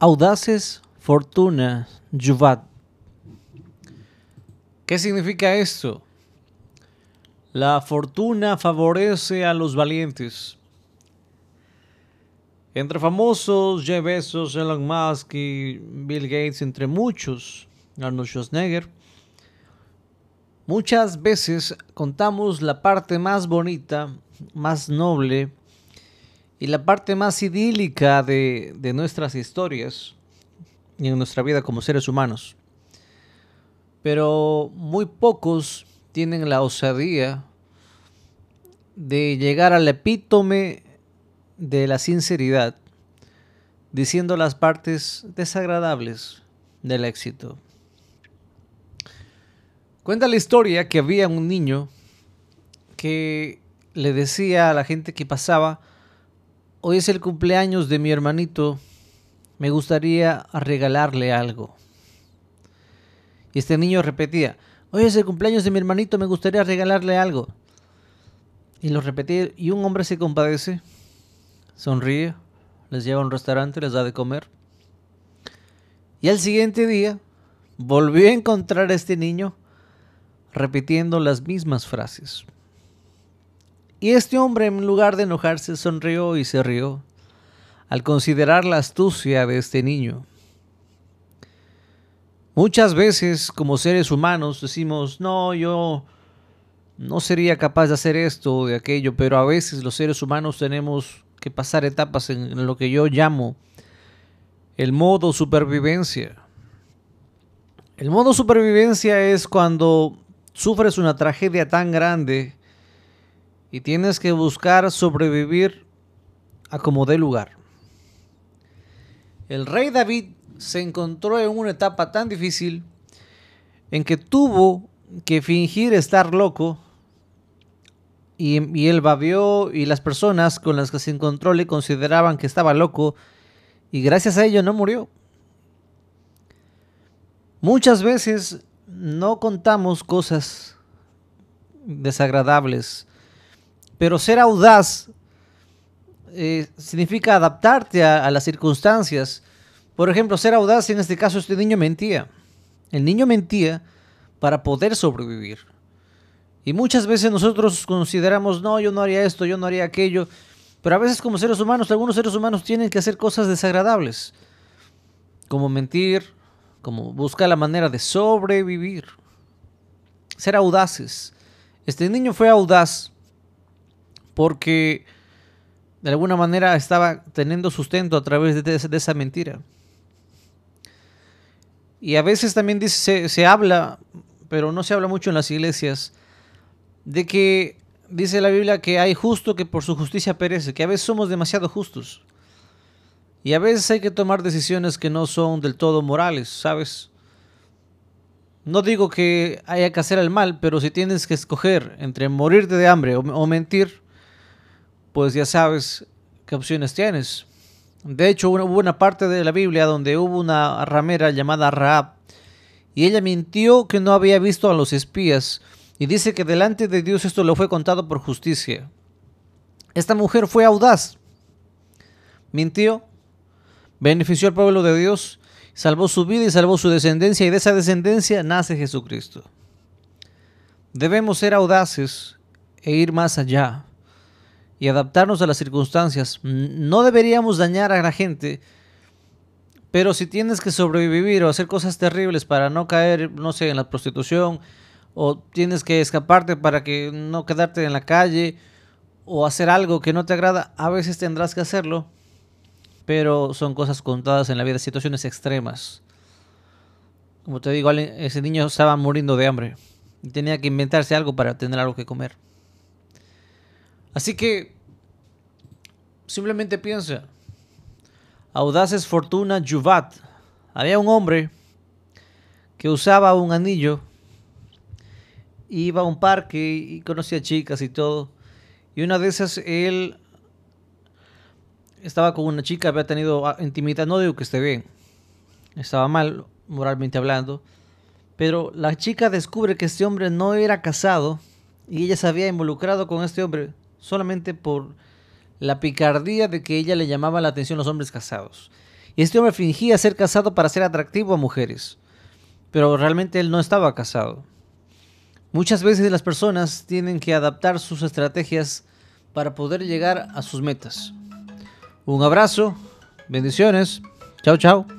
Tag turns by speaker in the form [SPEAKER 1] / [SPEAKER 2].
[SPEAKER 1] Audaces fortuna juvat. ¿Qué significa esto? La fortuna favorece a los valientes. Entre famosos, Jeff Bezos, Elon Musk y Bill Gates, entre muchos, Arnold Schwarzenegger, muchas veces contamos la parte más bonita, más noble y la parte más idílica de, de nuestras historias y en nuestra vida como seres humanos. Pero muy pocos tienen la osadía de llegar al epítome de la sinceridad, diciendo las partes desagradables del éxito. Cuenta la historia que había un niño que le decía a la gente que pasaba, hoy es el cumpleaños de mi hermanito, me gustaría regalarle algo. Y este niño repetía, hoy es el cumpleaños de mi hermanito, me gustaría regalarle algo. Y lo repetía, y un hombre se compadece, sonríe, les lleva a un restaurante, les da de comer. Y al siguiente día volvió a encontrar a este niño repitiendo las mismas frases. Y este hombre, en lugar de enojarse, sonrió y se rió al considerar la astucia de este niño. Muchas veces, como seres humanos, decimos, no, yo no sería capaz de hacer esto o de aquello, pero a veces los seres humanos tenemos que pasar etapas en lo que yo llamo el modo supervivencia. El modo supervivencia es cuando sufres una tragedia tan grande y tienes que buscar sobrevivir a como dé lugar. El rey David se encontró en una etapa tan difícil en que tuvo que fingir estar loco y, él babió y las personas con las que se encontró le consideraban que estaba loco y gracias a ello no murió. Muchas veces no contamos cosas desagradables, pero ser audaz eh, significa adaptarte a, las circunstancias. Por ejemplo, ser audaz, en este caso este niño mentía. El niño mentía para poder sobrevivir. Y muchas veces nosotros consideramos, no, yo no haría esto, yo no haría aquello. Pero a veces como seres humanos, algunos seres humanos tienen que hacer cosas desagradables. Como mentir, como buscar la manera de sobrevivir. Ser audaces. Este niño fue audaz porque de alguna manera estaba teniendo sustento a través de, esa mentira. Y a veces también dice, se, habla, pero no se habla mucho en las iglesias, de que dice la Biblia que hay justo que por su justicia perece, que a veces somos demasiado justos. Y a veces hay que tomar decisiones que no son del todo morales, ¿sabes? No digo que haya que hacer el mal, pero si tienes que escoger entre morirte de hambre o mentir, pues ya sabes qué opciones tienes. De hecho, hubo una parte de la Biblia donde hubo una ramera llamada Raab y ella mintió que no había visto a los espías y dice que delante de Dios esto le fue contado por justicia. Esta mujer fue audaz, mintió, benefició al pueblo de Dios, salvó su vida y salvó su descendencia y de esa descendencia nace Jesucristo. Debemos ser audaces e ir más allá y adaptarnos a las circunstancias. No deberíamos dañar a la gente, pero si tienes que sobrevivir o hacer cosas terribles para no caer, no sé, en la prostitución, o tienes que escaparte para que no quedarte en la calle, o hacer algo que no te agrada, a veces tendrás que hacerlo, pero son cosas contadas en la vida, situaciones extremas. Como te digo, ese niño estaba muriendo de hambre y tenía que inventarse algo para tener algo que comer. Así que simplemente piensa. Audaces fortuna juvat. Había un hombre que usaba un anillo, iba a un parque y conocía chicas y todo. Y una de esas él estaba con una chica, había tenido ah, intimidad, no digo que esté bien, estaba mal moralmente hablando, pero la chica descubre que este hombre no era casado y ella se había involucrado con este hombre solamente por la picardía de que ella le llamaba la atención a los hombres casados. Y este hombre fingía ser casado para ser atractivo a mujeres, pero realmente él no estaba casado. Muchas veces las personas tienen que adaptar sus estrategias para poder llegar a sus metas. Un abrazo, bendiciones, chao chao.